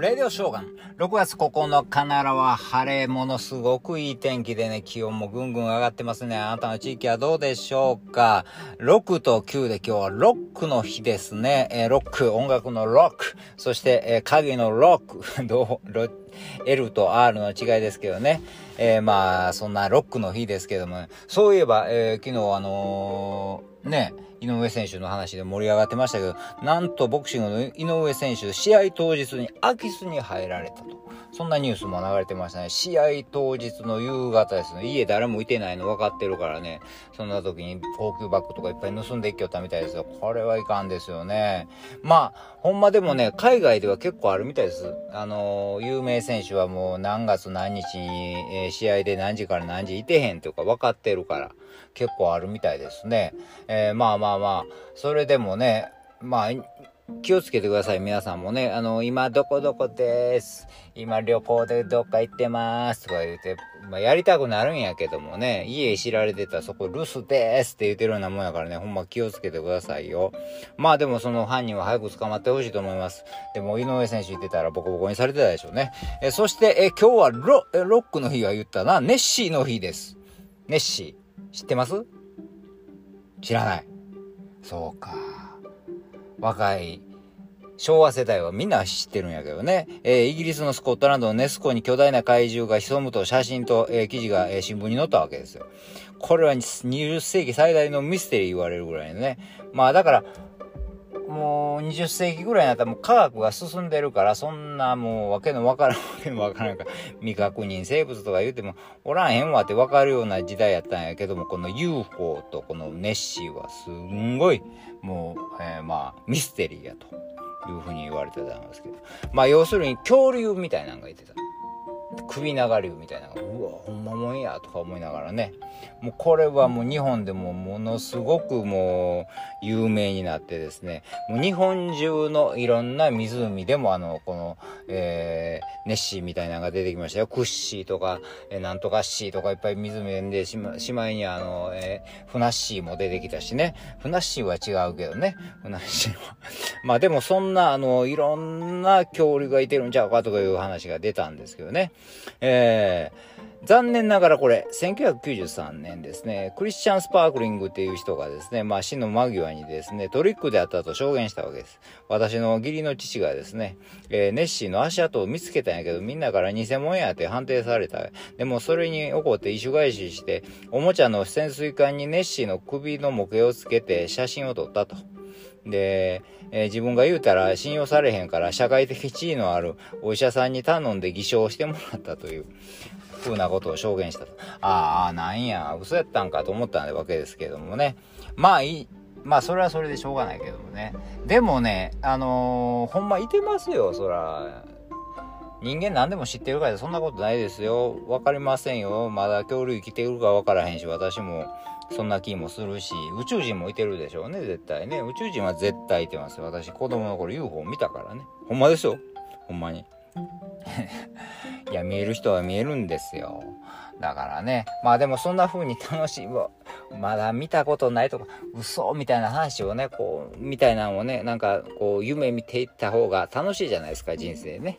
レディオショーガン。6月9日ならは晴れ、ものすごくいい天気でね、気温もぐんぐん上がってますね。あなたの地域はどうでしょうか ?6 と9で今日はロックの日ですね。えー、ロック、音楽のロック。そして、えー、影のロック。どう、L と R の違いですけどね。えー、まあ、そんなロックの日ですけども、そういえば、え、昨日あの、ね、井上選手の話で盛り上がってましたけど、なんとボクシングの井上選手、試合当日に空き巣に入られたと。そんなニュースも流れてましたね。試合当日の夕方ですね。家誰もいてないの分かってるからね。そんな時に高級バッグとかいっぱい盗んでいきよったみたいですよ。これはいかんですよね。まあ、ほんまでもね、海外では結構あるみたいです。あの、有名選手はもう何月何日に、えー、試合で何時から何時いてへんとか分かってるから、結構あるみたいですね。えー、まあまあまあ、それでもね、まあ、気をつけてください、皆さんもね。あの、今どこどこです。今旅行でどっか行ってます。とか言って、まあ、やりたくなるんやけどもね、家知られてたらそこ留守ですって言ってるようなもんやからね、ほんま気をつけてくださいよ。まあでもその犯人は早く捕まってほしいと思います。でも井上選手言ってたらボコボコにされてたでしょうね。えそして、え今日はロロックの日は言ったな、ネッシーの日です。ネッシー。知ってます？知らない。そうか。若い昭和世代はみんな知ってるんやけどね。えー、イギリスのスコットランドのネス湖に巨大な怪獣が潜むと写真と、えー、記事が、えー、新聞に載ったわけですよ。これは20世紀最大のミステリー言われるぐらいのね。まあだから、もう20世紀ぐらいになったらもう科学が進んでるから、そんなもうわけのわからんわけのわからんか、未確認生物とか言うてもおらんへんわってわかるような時代やったんやけども、この UFO とこのネッシーはすんごい、もう、えー、まあ、ミステリーやというふうに言われてたんですけど。まあ要するに恐竜みたいなのがいてた。首長竜みたいなうわ、ほんまもんや、とか思いながらね。もうこれはもう日本でもものすごくもう有名になってですね、もう日本中のいろんな湖でもあの、この、えー、ネッシーみたいなのが出てきましたよ。クッシーとか、えー、なんとかッシーとかいっぱい湖でしま、しまいにあの、えー、フナッシーも出てきたしね。フナッシーは違うけどね。フナッシーは。まあでもそんなあの、いろんな恐竜がいてるんちゃうかとかいう話が出たんですけどね。えー残念ながらこれ、1993年ですね、クリスチャン・スパークリングっていう人がですね、まあ死の間際にですね、トリックであったと証言したわけです。私の義理の父がですね、えー、ネッシーの足跡を見つけたんやけど、みんなから偽物やって判定された。でもそれに怒って一種返しして、おもちゃの潜水艦にネッシーの首の模型をつけて写真を撮ったと。で、えー、自分が言うたら信用されへんから社会的地位のあるお医者さんに頼んで偽証してもらったという。風なことを証言したと。ああ、なんや、嘘やったんかと思ったわけですけどもね。まあいい。まあそれはそれでしょうがないけどもね。でもね、あのー、ほんまいてますよ、そら。人間何でも知ってるからそんなことないですよ。わかりませんよ。まだ恐竜生きてるかわからへんし、私もそんな気もするし、宇宙人もいてるでしょうね、絶対ね。宇宙人は絶対いてますよ。私子供の頃 UFO 見たからね。ほんまですよ。ほんまに。いや、見える人は見えるんですよ。だからね。まあでもそんな風に楽しい、まだ見たことないとか、嘘みたいな話をね、こう、みたいなのをね、なんかこう、夢見ていった方が楽しいじゃないですか、人生ね。